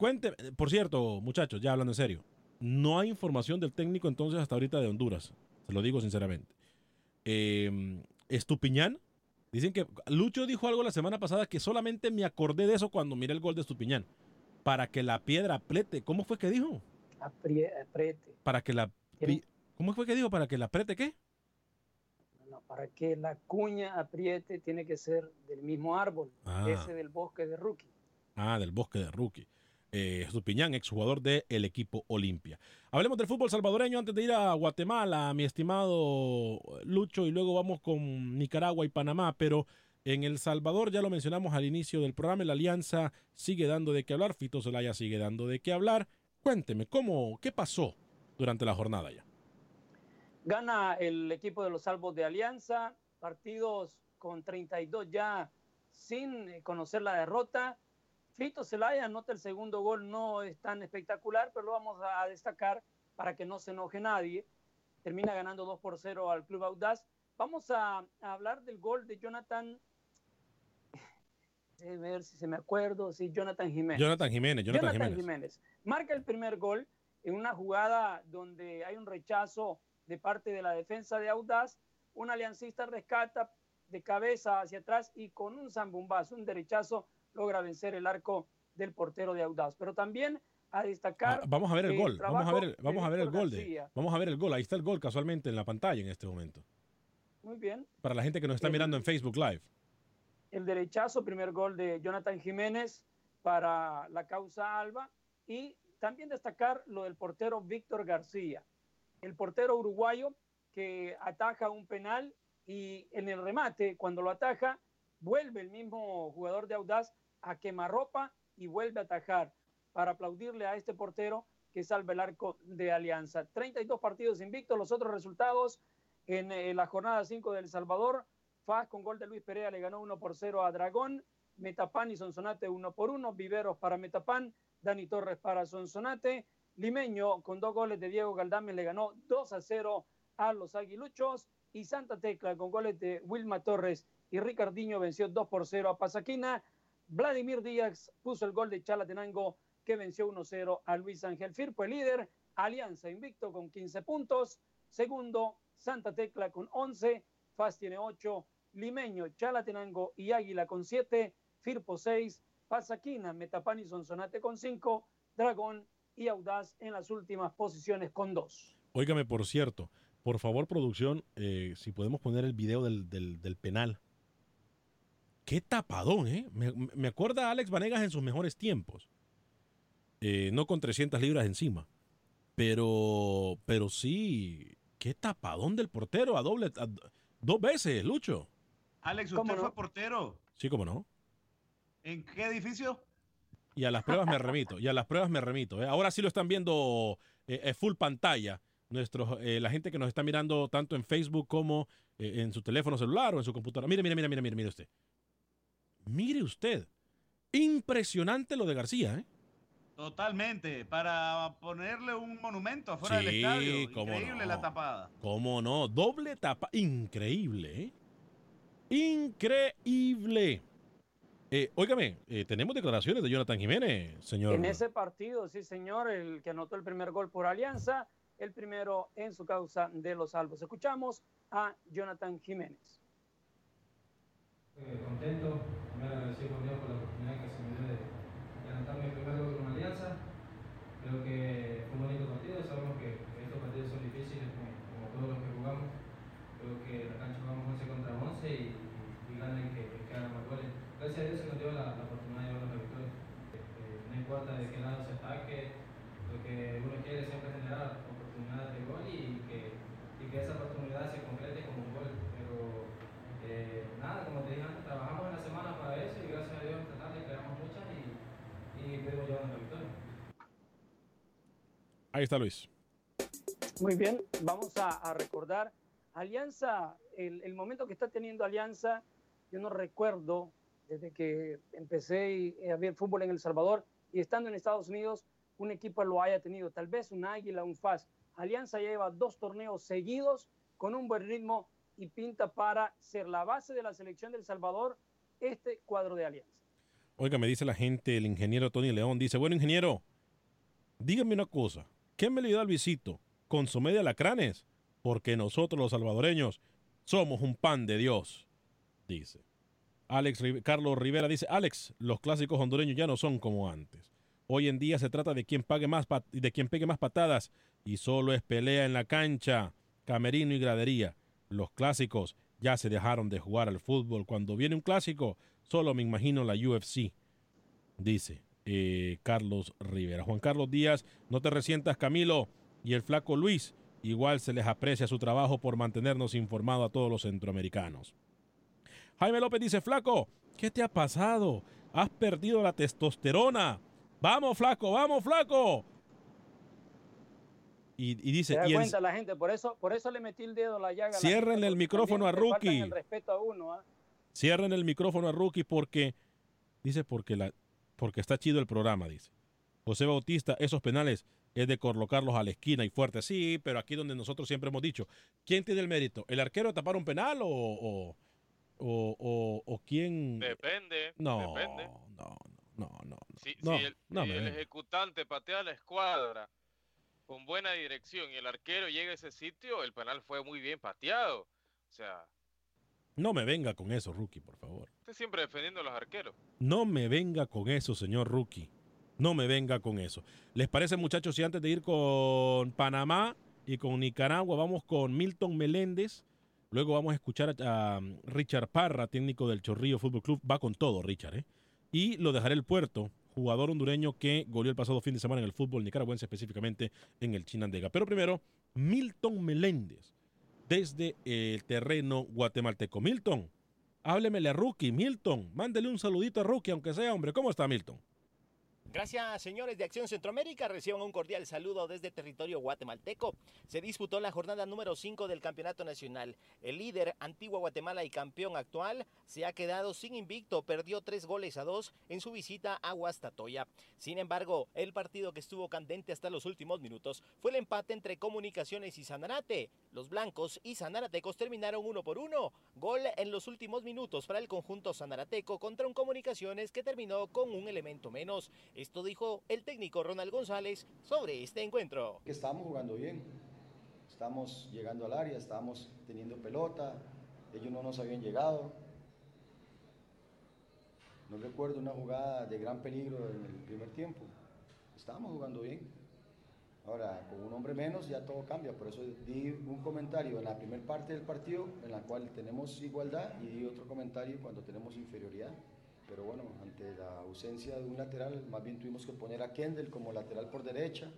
Cuente, por cierto, muchachos, ya hablando en serio. No hay información del técnico entonces hasta ahorita de Honduras. Se lo digo sinceramente. Eh, Estupiñán. Dicen que Lucho dijo algo la semana pasada que solamente me acordé de eso cuando miré el gol de Estupiñán. Para que la piedra apriete. ¿Cómo fue que dijo? Aprie- apriete. Para que la. ¿Cómo fue que dijo? ¿Para que la apriete qué? No, para que la cuña apriete tiene que ser del mismo árbol, Ah. ese del bosque de Rookie. Ah, del bosque de Rookie. Eh, Estupiñán, exjugador del equipo Olimpia. Hablemos del fútbol salvadoreño antes de ir a Guatemala, mi estimado Lucho, y luego vamos con Nicaragua y Panamá. Pero en El Salvador, ya lo mencionamos al inicio del programa, la alianza sigue dando de qué hablar. Fito Zelaya sigue dando de qué hablar. Cuénteme, ¿cómo, ¿qué pasó durante la jornada ya? Gana el equipo de los salvos de Alianza, partidos con 32 ya sin conocer la derrota. Fito Zelaya anota el segundo gol, no es tan espectacular, pero lo vamos a destacar para que no se enoje nadie. Termina ganando 2 por 0 al Club Audaz. Vamos a, a hablar del gol de Jonathan. A ver si se me acuerdo, sí, Jonathan Jiménez. Jonathan Jiménez, Jonathan, Jiménez. Marca el primer gol en una jugada donde hay un rechazo de parte de la defensa de Audaz. Un aliancista rescata de cabeza hacia atrás y con un zambumbazo, un derechazo, logra vencer el arco del portero de Audaz. Pero también a destacar. Ah, vamos a ver el gol, vamos a ver, el- vamos a ver el gol de, vamos a ver el gol. Ahí está el gol casualmente en la pantalla en este momento. Muy bien. Para la gente que nos está El- mirando en Facebook Live. el derechazo, primer gol de Jonathan Jiménez para la causa Alba y también destacar lo del portero Víctor García, el portero uruguayo que ataja un penal y en el remate, cuando lo ataja, vuelve el mismo jugador de Audaz a quemarropa y vuelve a atajar para aplaudirle a este portero que salva el arco de Alianza. 32 partidos invictos, los otros resultados En eh, la jornada 5 del Salvador, FAS con gol de Luis Perea le ganó 1 por 0 a Dragón. Metapan y Sonsonate 1 por 1. Viveros para Metapan. Dani Torres para Sonsonate. Limeño con dos goles de Diego Galdame le ganó 2 a 0 a los Aguiluchos. Y Santa Tecla con goles de Wilma Torres y Ricardiño venció 2 por 0 a Pasaquina. Vladimir Díaz puso el gol de Chalatenango que venció 1-0 a Luis Ángel Firpo, el líder. Alianza invicto con 15 puntos. Segundo, Santa Tecla con 11. FAS tiene 8. Limeño, Chalatenango y Águila con 7. Firpo 6. Pasaquina, Metapan y Sonsonate con 5. Dragón y Audaz en las últimas posiciones con 2. Óigame, por cierto, por favor, producción, eh, si podemos poner el video del penal. Qué tapadón, ¿eh? Me, me, acuerda a Alex Vanegas en sus mejores tiempos. Eh, no con 300 libras encima. Pero, pero sí, qué tapadón del portero a doble, a, dos veces, Lucho. Alex, ¿usted fue portero? Sí, cómo no. ¿En qué edificio? Y a las pruebas me remito, y a las pruebas me remito. ¿eh? Ahora sí lo están viendo eh, full pantalla. Nuestros, eh, la gente que nos está mirando tanto en Facebook como eh, en su teléfono celular o en su computadora. Mire, mire, mire, mire, mire, mire usted. Mire usted. Impresionante lo de García, ¿eh? Totalmente, para ponerle un monumento afuera Sí, del estadio. cómo Increíble no. la tapada. ¿Cómo no? Doble tapa. Increíble, ¿eh? Increíble. Eh, óigame, eh, tenemos declaraciones de Jonathan Jiménez, señor. En ese partido, sí, señor, el que anotó el primer gol por Alianza, el primero en su causa de los salvos. Escuchamos a Jonathan Jiménez. Eh, contento, primero agradecido con Dios por la oportunidad que se me dio de, de anotar mi primer gol con Alianza. Creo que fue un bonito partido, sabemos que, estos partidos son difíciles como, todos los que jugamos. Creo que la cancha jugamos 11 contra 11 y, y gana el que, el que más goles. Gracias a Dios se nos dio la, la oportunidad de llevarnos la victoria. Eh, no importa de qué lado se ataque, lo que uno quiere siempre generar oportunidades de gol y que, y que esa oportunidad se concrete como un gol. Pero eh, nada, como te dije antes, trabajamos en la semana para eso y gracias a Dios esta tarde creamos muchas y, y pudimos llevarnos la victoria. Ahí está Luis. Muy bien, vamos a, a recordar Alianza, el, el, momento que está teniendo Alianza, yo no recuerdo desde que empecé y, a ver fútbol en El Salvador y estando en Estados Unidos, un equipo lo haya tenido, tal vez un Águila, un FAS. Alianza lleva dos torneos seguidos con un buen ritmo y pinta para ser la base de la selección del Salvador este cuadro de Alianza. Oiga, me dice la gente, el ingeniero Tony León, dice, bueno, ingeniero, dígame una cosa, ¿qué me le da al visito? ¿Consomé de alacranes? Porque nosotros los salvadoreños somos un pan de Dios, dice. Alex Carlos Rivera dice, Alex, los clásicos hondureños ya no son como antes. Hoy en día se trata de quien pague más de quien pegue más patadas y solo es pelea en la cancha, camerino y gradería. Los clásicos ya se dejaron de jugar al fútbol. Cuando viene un clásico, solo me imagino la UFC, dice eh, Carlos Rivera. Juan Carlos Díaz, no te resientas Camilo y el flaco Luis. Igual se les aprecia su trabajo por mantenernos informados a todos los centroamericanos. Jaime López dice, flaco, ¿qué te ha pasado? Has perdido la testosterona. Vamos, flaco, vamos, flaco. Y, y dice, Se da y cuenta la gente, por eso, por eso le metí el dedo a la llaga. a gente, el micrófono a Rookie. El respeto a uno, ¿ah? cierren el micrófono a Rookie porque, dice, porque, la, porque está chido el programa, dice. José Bautista, esos penales es de colocarlos a la esquina y fuerte. Sí, pero aquí donde nosotros siempre hemos dicho, ¿quién tiene el mérito? ¿El arquero de tapar un penal o, o, o, o- o quién? Depende. No, depende. no, no, no, no. Si, no, si el, no si me el ejecutante patea la escuadra con buena dirección y el arquero llega a ese sitio, el penal fue muy bien pateado. O sea, No me venga con eso, Rookie, por favor. usted siempre defendiendo a los arqueros. No me venga con eso, señor Rookie. No me venga con eso. ¿Les parece, muchachos, si antes de ir con Panamá y con Nicaragua, vamos con Milton Meléndez? Luego vamos a escuchar a, a Richard Parra, técnico del Chorrillo Fútbol Club. Va con todo, Richard, ¿eh? Y lo dejaré el puerto, jugador hondureño que goleó el pasado fin de semana en el fútbol nicaragüense, específicamente en el Chinandega. Pero primero, Milton Meléndez, desde el terreno guatemalteco. Milton, háblemele a Rookie. Milton, mándele un saludito a Rookie, aunque sea, hombre. ¿Cómo está, Milton? Gracias, señores de Acción Centroamérica. Reciban un cordial saludo desde territorio guatemalteco. Se disputó la jornada número 5 del Campeonato Nacional. El líder, Antigua Guatemala y campeón actual, se ha quedado sin invicto. Perdió tres goles a dos en su visita a Huastatoya. Sin embargo, el partido que estuvo candente hasta los últimos minutos fue el empate entre Comunicaciones y Sanarate. Los blancos y sanaratecos terminaron uno por uno. Gol en los últimos minutos para el conjunto sanarateco contra un Comunicaciones que terminó con un elemento menos. Esto dijo el técnico Ronald González sobre este encuentro. Que estamos jugando bien, estamos llegando al área, estamos teniendo pelota, ellos no nos habían llegado. No recuerdo una jugada de gran peligro en el primer tiempo. Estábamos jugando bien. Ahora, con un hombre menos ya todo cambia, por eso di un comentario en la primera parte del partido en la cual tenemos igualdad y di otro comentario cuando tenemos inferioridad pero bueno, ante la ausencia de un lateral, más bien tuvimos que poner a Kendall como lateral por derecha.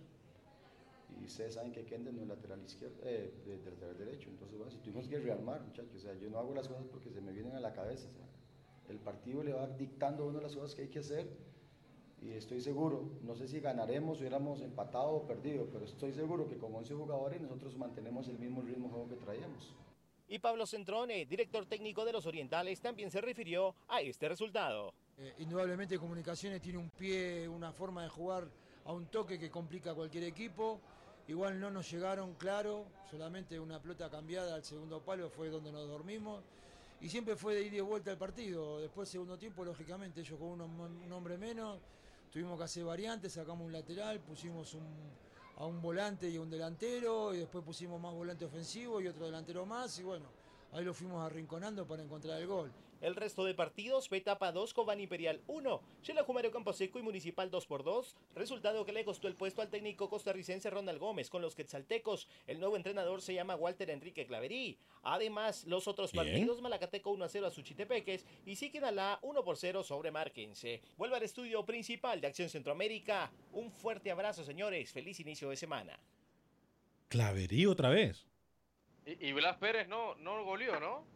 Y ustedes saben que Kendall no es lateral izquierdo, eh, de, lateral derecho. Entonces, bueno, si tuvimos que rearmar, muchachos. O sea, yo no hago las cosas porque se me vienen a la cabeza. Sea, el partido le va dictando una de las cosas que hay que hacer. Y estoy seguro, no sé si ganaremos, hubiéramos empatado o perdido, pero estoy seguro que con 11 jugadores nosotros mantenemos el mismo ritmo juego que traíamos. Y Pablo Centrone, director técnico de los Orientales, también se refirió a este resultado. Eh, indudablemente Comunicaciones tiene un pie, una forma de jugar a un toque que complica a cualquier equipo. Igual no nos llegaron, claro, solamente una pelota cambiada al segundo palo fue donde nos dormimos. Y siempre fue de ir y vuelta el partido. Después, segundo tiempo, lógicamente, ellos con un hombre menos, tuvimos que hacer variantes, sacamos un lateral, pusimos un, a un volante y un delantero, y después pusimos más volante ofensivo y otro delantero más, y bueno, ahí lo fuimos arrinconando para encontrar el gol. El resto de partidos fue etapa 2 Cobán Imperial 1, Chela Campo Camposeco y Municipal 2 por 2, resultado que le costó el puesto al técnico costarricense Ronald Gómez con los quetzaltecos. El nuevo entrenador se llama Walter Enrique Claverí. Además, los otros partidos, Malacateco 1 a 0 a Suchitepeques y Siquinalá 1 por 0 sobre Marquense. Vuelve al estudio principal de Acción Centroamérica. Un fuerte abrazo, señores. Feliz inicio de semana. Claverí otra vez. Y, Blas Pérez no, no goleó, ¿no?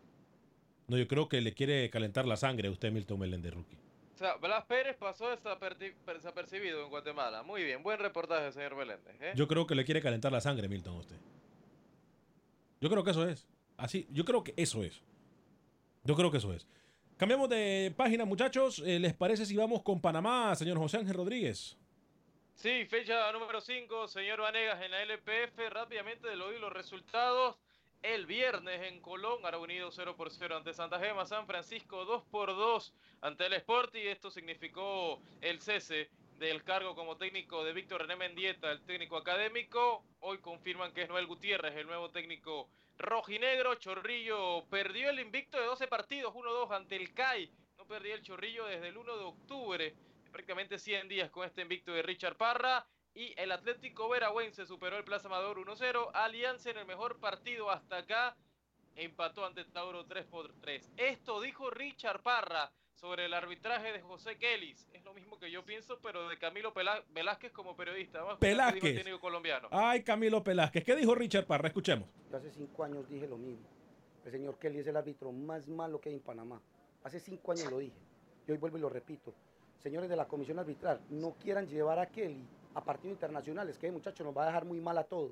No, yo creo que le quiere calentar la sangre a usted, Milton Meléndez Rookie. O sea, Blas Pérez pasó desapercibido en Guatemala. Muy bien, buen reportaje, señor Meléndez. ¿eh? Yo creo que le quiere calentar la sangre, Milton, a usted. Yo creo que eso es. Así, yo creo que eso es. Yo creo que eso es. Cambiamos de página, muchachos. Eh, ¿Les parece si vamos con Panamá, señor José Ángel Rodríguez? Sí, fecha número 5, señor Vanegas en la LPF. Rápidamente de los resultados. El viernes en Colón, Ara Unido 0 por 0 ante Santa Gema, San Francisco 2 por 2 ante el Sport y esto significó el cese del cargo como técnico de Víctor René Mendieta, el técnico académico. Hoy confirman que es Noel Gutiérrez, el nuevo técnico rojinegro. Chorrillo perdió el invicto de 12 partidos, 1-2 ante el CAI. No perdía el Chorrillo desde el 1 de octubre, prácticamente 100 días con este invicto de Richard Parra y el Atlético Veragüense superó el Plaza Amador 1-0. Alianza en el mejor partido hasta acá empató ante Tauro 3 por 3. Esto dijo Richard Parra sobre el arbitraje de José Kellis. Es lo mismo que yo pienso, pero de Camilo Velázquez como periodista. Vamos Velázquez. colombiano. Ay, Camilo Velázquez. ¿Qué dijo Richard Parra? Escuchemos. Yo hace cinco años dije lo mismo. El señor Kelly es el árbitro más malo que hay en Panamá. Hace cinco años lo dije. Y hoy vuelvo y lo repito. Señores de la comisión arbitral, no quieran llevar a Kelly a partidos internacionales, que muchacho nos va a dejar muy mal a todos.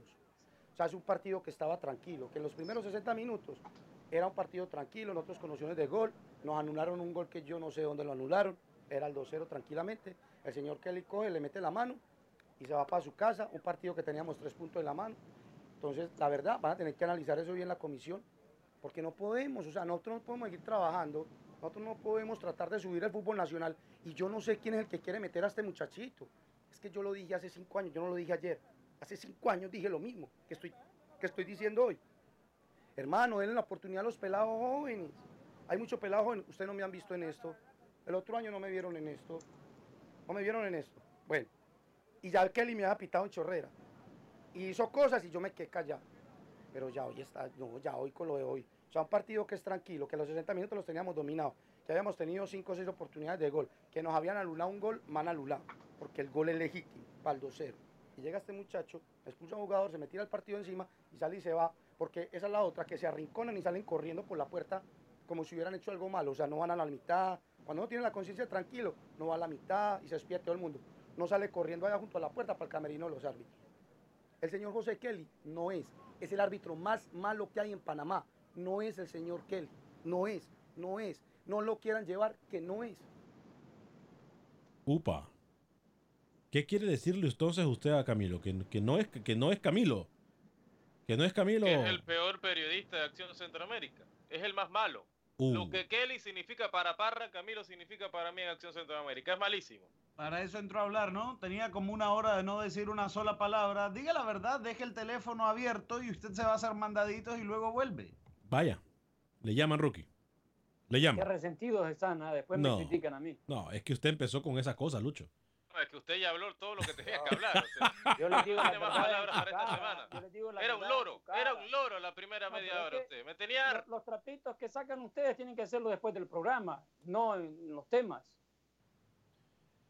O sea, es un partido que estaba tranquilo, que en los primeros 60 minutos era un partido tranquilo, nosotros con nociones de gol, nos anularon un gol que yo no sé dónde lo anularon, era el 2-0 tranquilamente, el señor Kelly coge, le mete la mano y se va para su casa, un partido que teníamos tres puntos en la mano. Entonces, la verdad, van a tener que analizar eso bien la comisión, porque no podemos, o sea, nosotros no podemos seguir trabajando, nosotros no podemos tratar de subir el fútbol nacional y yo no sé quién es el que quiere meter a este muchachito. Que yo lo dije hace cinco años, yo no lo dije ayer. Hace cinco años dije lo mismo que estoy, que estoy diciendo hoy. Hermano, denle la oportunidad a los pelados jóvenes. Hay muchos pelados jóvenes. Ustedes no me han visto en esto. El otro año no me vieron en esto. No me vieron en esto. Bueno. Y ya Kelly me había pitado en chorrera. Y hizo cosas y yo me quedé callado. Pero ya hoy está, no, ya hoy con lo de hoy. O sea, un partido que es tranquilo, que los 60 minutos los teníamos dominados que habíamos tenido cinco o seis oportunidades de gol, que nos habían anulado un gol, mal anulado, porque el gol es legítimo, 2-0. Y llega este muchacho, expulsa a un jugador, se me tira el partido encima y sale y se va, porque esa es la otra, que se arrinconan y salen corriendo por la puerta como si hubieran hecho algo malo, o sea, no van a la mitad. Cuando uno tiene la conciencia tranquilo, no va a la mitad y se despierta todo el mundo. no sale corriendo allá junto a la puerta para el camerino de los árbitros. El señor José Kelly no es, es el árbitro más malo que hay en Panamá. No es el señor Kelly, no es, no es. No lo quieran llevar, que no es. Upa. ¿Qué quiere decirle entonces usted a Camilo? Que, que no, es, que no es Camilo. Que no es Camilo. Que es el peor periodista de Acción Centroamérica. Es el más malo. Uh. Lo que Kelly significa para Parra, Camilo significa para mí en Acción Centroamérica. Es malísimo. Para eso entró a hablar, ¿no? Tenía como una hora de no decir una sola palabra. Diga la verdad, deje el teléfono abierto y usted se va a hacer mandaditos y luego vuelve. Vaya. Le llaman rookie. Le llaman. Qué resentidos están, ¿ah? después No. me critican a mí. No, es que usted empezó con esa cosa, Lucho. No, es que usted ya habló todo lo que tenía que hablar. o sea, Yo les digo la tiene más palabras para esta semana. yo les digo la Era un loro, era un loro la primera No, media hora usted. Me tenía Los, los trapitos que sacan ustedes tienen que hacerlo después del programa, no en los temas.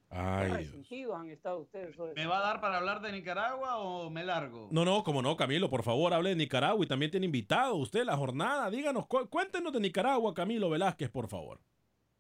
Ay, Dios. han estado ustedes. hoy. ¿Me va a dar para hablar de Nicaragua o me largo? No, no, como no, Camilo, por favor, hable de Nicaragua y también tiene invitado usted la jornada. Díganos, cu- cuéntenos de Nicaragua, Camilo Velázquez, por favor.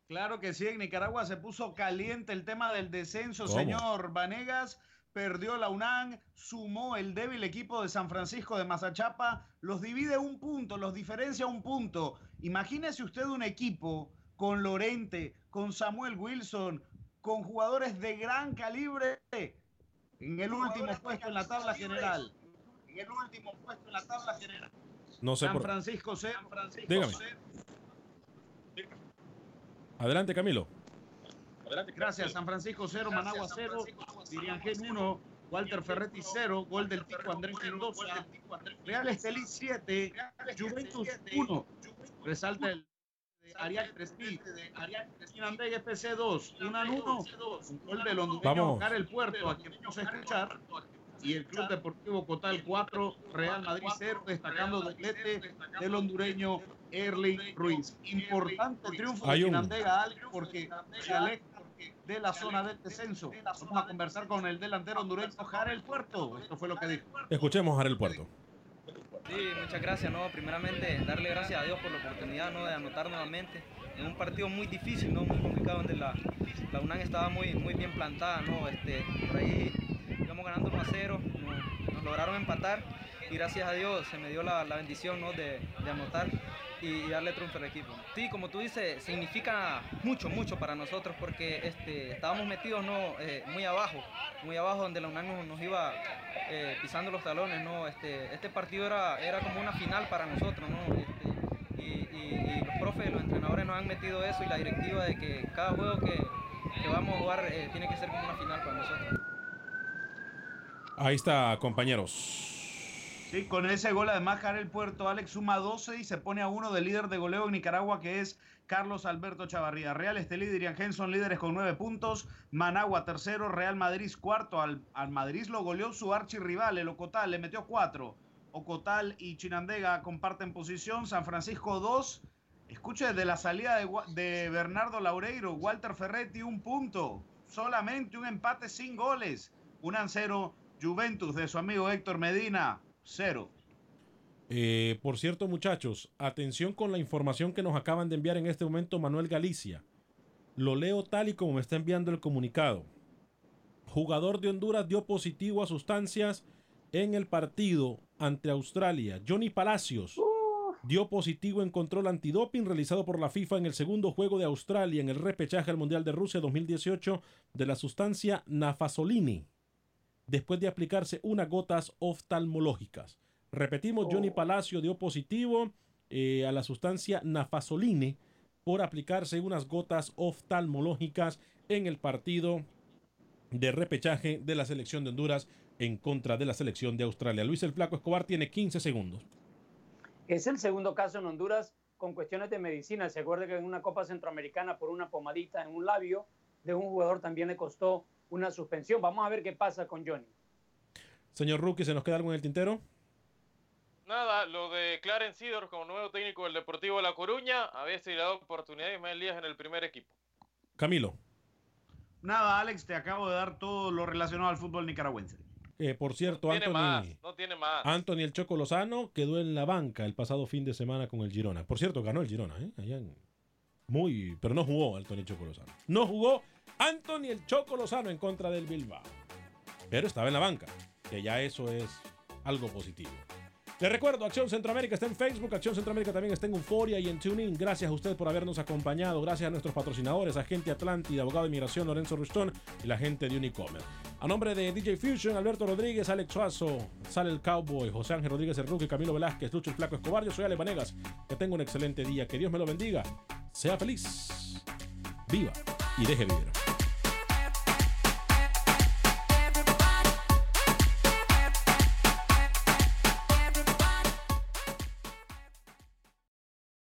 Claro que sí, en Nicaragua se puso caliente el tema del descenso, ¿Cómo? señor Vanegas. Perdió la UNAM, sumó el débil equipo de San Francisco de Mazachapa, los divide un punto, los diferencia un punto. Imagínese usted un equipo con Lorente, con Samuel Wilson, con jugadores de gran calibre en el último puesto en la tabla general. En el último puesto en la tabla general. No sé San por Francisco C. San Francisco Dígame. C. Adelante, Camilo. Gracias, San Francisco 0, Managua 0, Diriangén 1, Walter Ferretti 0, gol del Tico Andrés Mendoza, Real Estelí 7, Juventus 1, resalta el de Ariel Crespi, Chinandega FC 2, 1 al 1, un gol del hondureño Vamos. Oscar El Puerto, a quien vamos a escuchar, y el Club Deportivo Cotal 4, Real Madrid 0, destacando doblete del hondureño Erling Ruiz. Importante triunfo de Hay un- Chinandega, Alex, porque se aleja de la zona del descenso. Vamos a conversar con el delantero hondureño El Puerto. Esto fue lo que dijo. Escuchemos a Jarel Puerto. Sí, muchas gracias, ¿no? Primeramente, darle gracias a Dios por la oportunidad, ¿no? De anotar nuevamente en un partido muy difícil, ¿no? Muy complicado, donde la, la UNAM estaba muy, muy bien plantada, ¿no? Este, por ahí íbamos ganando 1 a 0, nos, nos lograron empatar gracias a Dios se me dio la, la bendición, ¿no? De, anotar y, darle triunfo al equipo. Sí, como tú dices, significa mucho, mucho para nosotros porque este, estábamos metidos, ¿no? Eh, muy abajo, muy abajo donde la UNAM nos, iba eh, pisando los talones, ¿no? Este, este partido era, era como una final para nosotros, ¿no? Este, y los profes, los entrenadores nos han metido eso y la directiva de que cada juego que, que vamos a jugar eh, tiene que ser como una final para nosotros. Ahí está, compañeros. Sí, con ese gol además El Puerto, Alex suma 12 y se pone a uno del líder de goleo en Nicaragua que es Carlos Alberto Chavarría. Real Estelí y Diriangén son líderes con 9 puntos. Managua tercero, Real Madrid cuarto. Al, al Madrid lo goleó su archirrival, el Ocotal, le metió 4. Ocotal y Chinandega comparten posición. San Francisco 2. Escuche, de la salida de, de Bernardo Laureiro, Walter Ferretti, un punto. Solamente un empate sin goles. Un cero. Juventus de su amigo Héctor Medina, cero. Eh, por cierto, muchachos, atención con la información que nos acaban de enviar en este momento Manuel Galicia. Lo leo tal y como me está enviando el comunicado. Jugador de Honduras dio positivo a sustancias en el partido ante Australia. Johnny Palacios dio positivo en control antidoping realizado por la FIFA en el segundo juego de Australia en el repechaje al Mundial de Rusia 2018 de la sustancia nafasolini después de aplicarse unas gotas oftalmológicas. Repetimos, Johnny Palacio dio positivo eh, a la sustancia nafazoline por aplicarse unas gotas oftalmológicas en el partido de repechaje de la selección de Honduras en contra de la selección de Australia. Luis el Flaco Escobar tiene 15 segundos. Es el segundo caso en Honduras con cuestiones de medicina. Se acuerda que en una Copa Centroamericana por una pomadita en un labio de un jugador también le costó una suspensión. Vamos a ver qué pasa con Johnny. Señor Rookie, ¿se nos queda algo en el tintero? Nada, lo de Clarence Sidor como nuevo técnico del Deportivo La Coruña, había sido dado oportunidad a Ismael Díaz en el primer equipo. Camilo, Nada, Alex, te acabo de dar todo lo relacionado al fútbol nicaragüense. eh, por cierto, Tiene más, Anthony, no tiene más. Anthony el Choco Lozano quedó en la banca el pasado fin de semana con el Girona. Por cierto, ganó el Girona, ¿eh? Allá en- Muy, pero no jugó Anthony Choco Lozano. No jugó Anthony el Choco Lozano en contra del Bilbao. Pero estaba en la banca, que ya eso es algo positivo. Les recuerdo, Acción Centroamérica está en Facebook, Acción Centroamérica también está en Euforia y en TuneIn. Gracias a ustedes por habernos acompañado, gracias a nuestros patrocinadores, Agente Atlántida, Abogado de Inmigración Lorenzo Rustón y la gente de Unicommerce. A nombre de DJ Fusion, Alberto Rodríguez, Alex Suazo, Sale el Cowboy, José Ángel Rodríguez el Rookie, Camilo Velázquez, Lucho el Flaco Escobar, yo soy Ale Vanegas. Que tenga un excelente día, que Dios me lo bendiga, sea feliz, viva y deje vivir.